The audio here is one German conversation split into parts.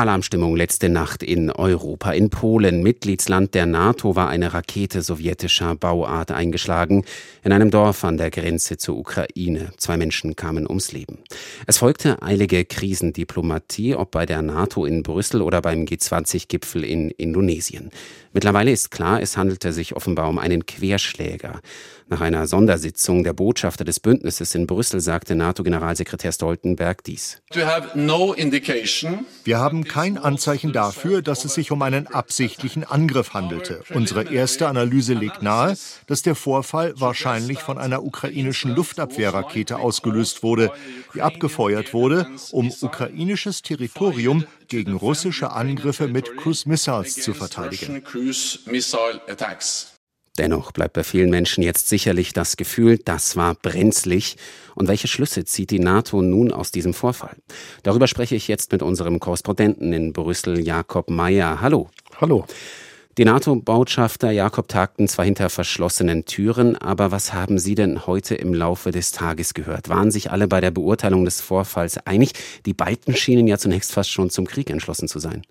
Alarmstimmung letzte Nacht in Europa. In Polen, Mitgliedsland der NATO, war eine Rakete sowjetischer Bauart eingeschlagen in einem Dorf an der Grenze zur Ukraine. Zwei Menschen kamen ums Leben. Es folgte eilige Krisendiplomatie, ob bei der NATO in Brüssel oder beim G20-Gipfel in Indonesien. Mittlerweile ist klar, es handelte sich offenbar um einen Querschläger. Nach einer Sondersitzung der Botschafter des Bündnisses in Brüssel sagte NATO-Generalsekretär Stoltenberg dies. Wir haben kein Anzeichen dafür, dass es sich um einen absichtlichen Angriff handelte. Unsere erste Analyse legt nahe, dass der Vorfall wahrscheinlich von einer ukrainischen Luftabwehrrakete ausgelöst wurde, die abgefeuert wurde, um ukrainisches Territorium gegen russische Angriffe mit Cruise Missiles zu verteidigen. Dennoch bleibt bei vielen Menschen jetzt sicherlich das Gefühl, das war brenzlig. Und welche Schlüsse zieht die NATO nun aus diesem Vorfall? Darüber spreche ich jetzt mit unserem Korrespondenten in Brüssel, Jakob Mayer. Hallo. Hallo. Die NATO-Botschafter Jakob tagten zwar hinter verschlossenen Türen, aber was haben Sie denn heute im Laufe des Tages gehört? Waren sich alle bei der Beurteilung des Vorfalls einig? Die Balten schienen ja zunächst fast schon zum Krieg entschlossen zu sein.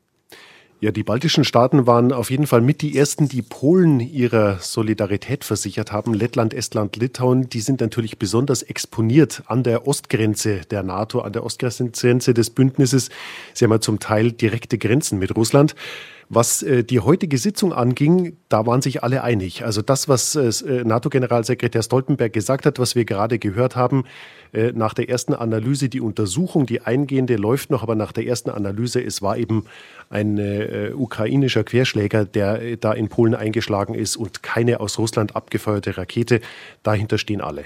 Ja, die baltischen Staaten waren auf jeden Fall mit die ersten, die Polen ihrer Solidarität versichert haben. Lettland, Estland, Litauen, die sind natürlich besonders exponiert an der Ostgrenze der NATO, an der Ostgrenze des Bündnisses. Sie haben ja zum Teil direkte Grenzen mit Russland. Was äh, die heutige Sitzung anging, da waren sich alle einig. Also das, was äh, NATO-Generalsekretär Stoltenberg gesagt hat, was wir gerade gehört haben, äh, nach der ersten Analyse, die Untersuchung, die eingehende läuft noch, aber nach der ersten Analyse, es war eben ein äh, ukrainischer Querschläger, der äh, da in Polen eingeschlagen ist und keine aus Russland abgefeuerte Rakete. Dahinter stehen alle.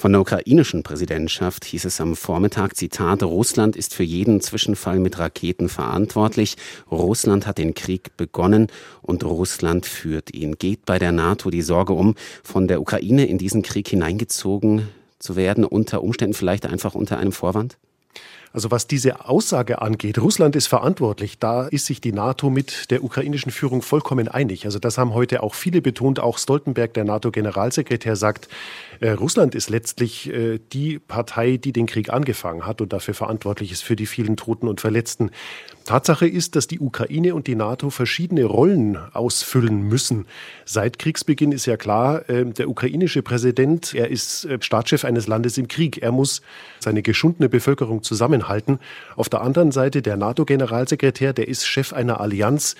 Von der ukrainischen Präsidentschaft hieß es am Vormittag, Zitat, Russland ist für jeden Zwischenfall mit Raketen verantwortlich. Russland hat den Krieg begonnen und Russland führt ihn. Geht bei der NATO die Sorge um, von der Ukraine in diesen Krieg hineingezogen zu werden, unter Umständen vielleicht einfach unter einem Vorwand? Also was diese Aussage angeht, Russland ist verantwortlich, da ist sich die NATO mit der ukrainischen Führung vollkommen einig. Also das haben heute auch viele betont, auch Stoltenberg, der NATO-Generalsekretär, sagt, äh, Russland ist letztlich äh, die Partei, die den Krieg angefangen hat und dafür verantwortlich ist für die vielen Toten und Verletzten. Tatsache ist, dass die Ukraine und die NATO verschiedene Rollen ausfüllen müssen. Seit Kriegsbeginn ist ja klar, äh, der ukrainische Präsident, er ist Staatschef eines Landes im Krieg. Er muss seine geschundene Bevölkerung zusammenhalten. Auf der anderen Seite der NATO-Generalsekretär, der ist Chef einer Allianz,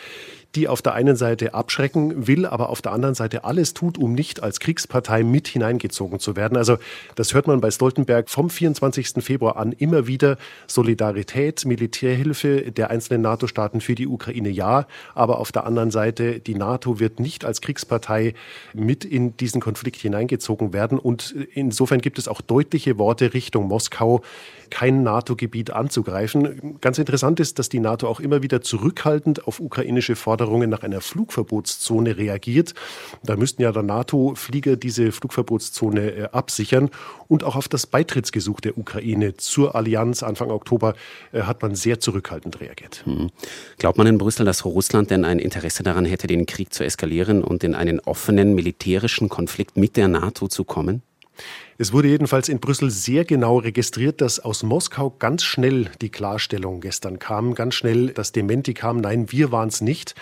die auf der einen Seite abschrecken will, aber auf der anderen Seite alles tut, um nicht als Kriegspartei mit hineingezogen zu werden. Also das hört man bei Stoltenberg vom 24. Februar an immer wieder. Solidarität, Militärhilfe der einzelnen NATO-Staaten für die Ukraine ja, aber auf der anderen Seite die NATO wird nicht als Kriegspartei mit in diesen Konflikt hineingezogen werden. Und insofern gibt es auch deutliche Worte Richtung Moskau, kein NATO-Gebiet anzugreifen. Ganz interessant ist, dass die NATO auch immer wieder zurückhaltend auf ukrainische Forderungen nach einer Flugverbotszone reagiert. Da müssten ja der NATO-Flieger diese Flugverbotszone äh, absichern. Und auch auf das Beitrittsgesuch der Ukraine zur Allianz Anfang Oktober äh, hat man sehr zurückhaltend reagiert. Hm. Glaubt man in Brüssel, dass Russland denn ein Interesse daran hätte, den Krieg zu eskalieren und in einen offenen militärischen Konflikt mit der NATO zu kommen? Es wurde jedenfalls in Brüssel sehr genau registriert, dass aus Moskau ganz schnell die Klarstellung gestern kam, ganz schnell das Dementi kam, nein, wir waren es nicht.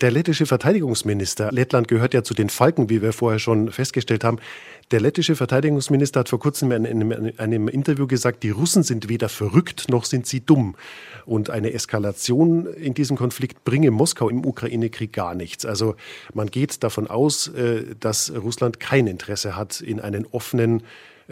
Der lettische Verteidigungsminister, Lettland gehört ja zu den Falken, wie wir vorher schon festgestellt haben, der lettische Verteidigungsminister hat vor kurzem in einem, in einem, Interview gesagt, die Russen sind weder verrückt noch sind sie dumm. Und eine Eskalation in diesem Konflikt bringe Moskau im Ukraine-Krieg gar nichts. Also man geht davon aus, äh, dass Russland kein Interesse hat, in einen offenen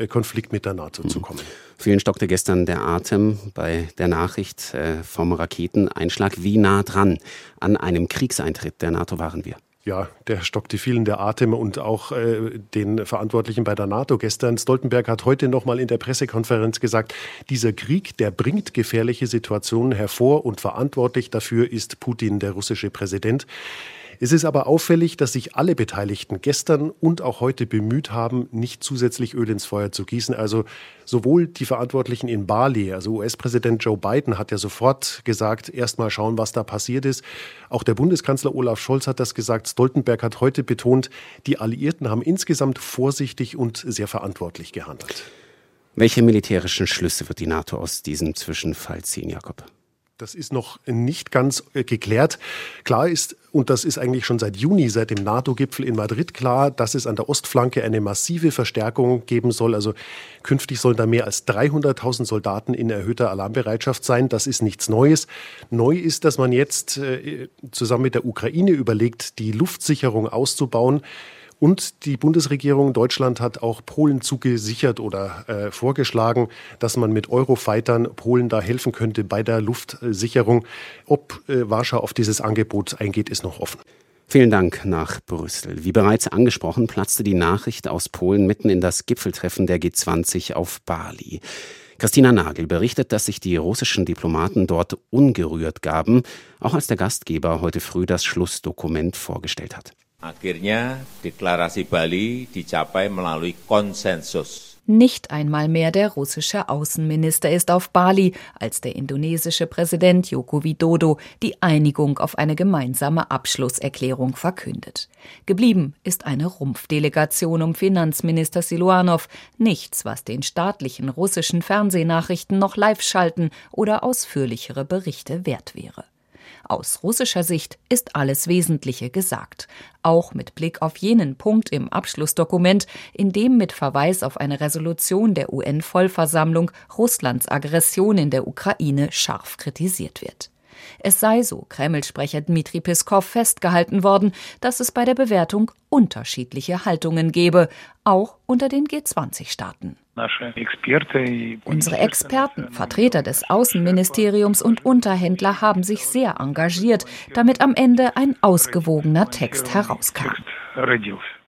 Konflikt mit der NATO mhm. zu kommen. Vielen stockte gestern der Atem bei der Nachricht äh, vom Raketeneinschlag. Wie nah dran an einem Kriegseintritt der NATO waren wir? ja, der stockte vielen der Atem und auch äh, den Verantwortlichen bei der NATO gestern. Stoltenberg hat heute noch mal in der Pressekonferenz gesagt, dieser Krieg, der bringt gefährliche Situationen hervor und verantwortlich dafür ist Putin, der russische Präsident. Es ist aber auffällig, dass sich alle Beteiligten gestern und auch heute bemüht haben, nicht zusätzlich Öl ins Feuer zu gießen. Also sowohl die Verantwortlichen in Bali, also US-Präsident Joe Biden hat ja sofort gesagt, erst mal schauen, was da passiert ist. Auch der Bundeskanzler Olaf Scholz hat das gesagt. Stoltenberg hat heute betont, die Alliierten haben insgesamt vorsichtig und sehr verantwortlich gehandelt. Welche militärischen Schlüsse wird die NATO aus diesem Zwischenfall ziehen, Jakob? Das ist noch nicht ganz äh, geklärt. Klar ist, und das ist eigentlich schon seit Juni, seit dem NATO-Gipfel in Madrid klar, dass es an der Ostflanke eine massive Verstärkung geben soll. Also künftig sollen da mehr als 300.000 Soldaten in erhöhter Alarmbereitschaft sein. Das ist nichts Neues. Neu ist, dass man jetzt äh, zusammen mit der Ukraine überlegt, die Luftsicherung auszubauen. Und die Bundesregierung Deutschland hat auch Polen zugesichert oder äh, vorgeschlagen, dass man mit Eurofightern Polen da helfen könnte bei der Luftsicherung. Ob äh, Warschau auf dieses Angebot eingeht, ist noch offen. Vielen Dank nach Brüssel. Wie bereits angesprochen, platzte die Nachricht aus Polen mitten in das Gipfeltreffen der G20 auf Bali. Christina Nagel berichtet, dass sich die russischen Diplomaten dort ungerührt gaben, auch als der Gastgeber heute früh das Schlussdokument vorgestellt hat. Akhirnya deklarasi Bali dicapai melalui konsensus. Nicht einmal mehr der russische Außenminister ist auf Bali, als der indonesische Präsident Joko Widodo die Einigung auf eine gemeinsame Abschlusserklärung verkündet. Geblieben ist eine Rumpfdelegation um Finanzminister Siluanov, nichts, was den staatlichen russischen Fernsehnachrichten noch live schalten oder ausführlichere Berichte wert wäre. Aus russischer Sicht ist alles Wesentliche gesagt, auch mit Blick auf jenen Punkt im Abschlussdokument, in dem mit Verweis auf eine Resolution der UN-Vollversammlung Russlands Aggression in der Ukraine scharf kritisiert wird. Es sei, so Kreml-Sprecher Dmitri Peskov, festgehalten worden, dass es bei der Bewertung unterschiedliche Haltungen gebe, auch unter den G20-Staaten. Unsere Experten, Vertreter des Außenministeriums und Unterhändler haben sich sehr engagiert, damit am Ende ein ausgewogener Text herauskam.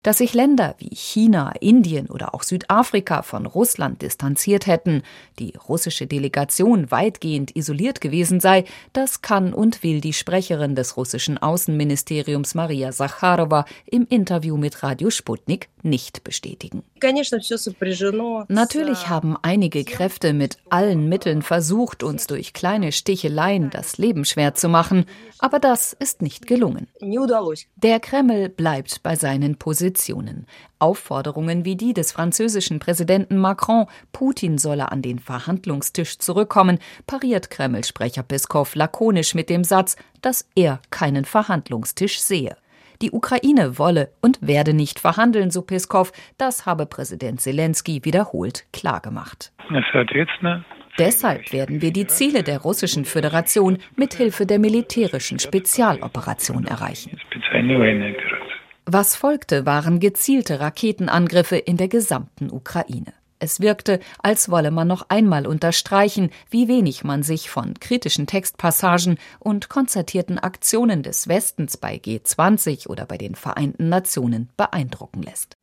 Dass sich Länder wie China, Indien oder auch Südafrika von Russland distanziert hätten, die russische Delegation weitgehend isoliert gewesen sei, das kann und will die Sprecherin des russischen Außenministeriums Maria Sacharowa im Interview mit Radio Sputnik nicht bestätigen. Natürlich haben einige Kräfte mit allen Mitteln versucht, uns durch kleine Sticheleien das Leben schwer zu machen, aber das ist nicht gelungen. Der Kreml bleibt bei seinen Positionen. Aufforderungen wie die des französischen Präsidenten Macron, Putin solle an den Verhandlungstisch zurückkommen, pariert Kreml-Sprecher Peskov lakonisch mit dem Satz, dass er keinen Verhandlungstisch sehe. Die Ukraine wolle und werde nicht verhandeln, so Peskov. Das habe Präsident Zelensky wiederholt klargemacht. Deshalb werden wir die Ziele der Russischen Föderation mithilfe der militärischen Spezialoperation erreichen. Was folgte, waren gezielte Raketenangriffe in der gesamten Ukraine. Es wirkte, als wolle man noch einmal unterstreichen, wie wenig man sich von kritischen Textpassagen und konzertierten Aktionen des Westens bei G20 oder bei den Vereinten Nationen beeindrucken lässt.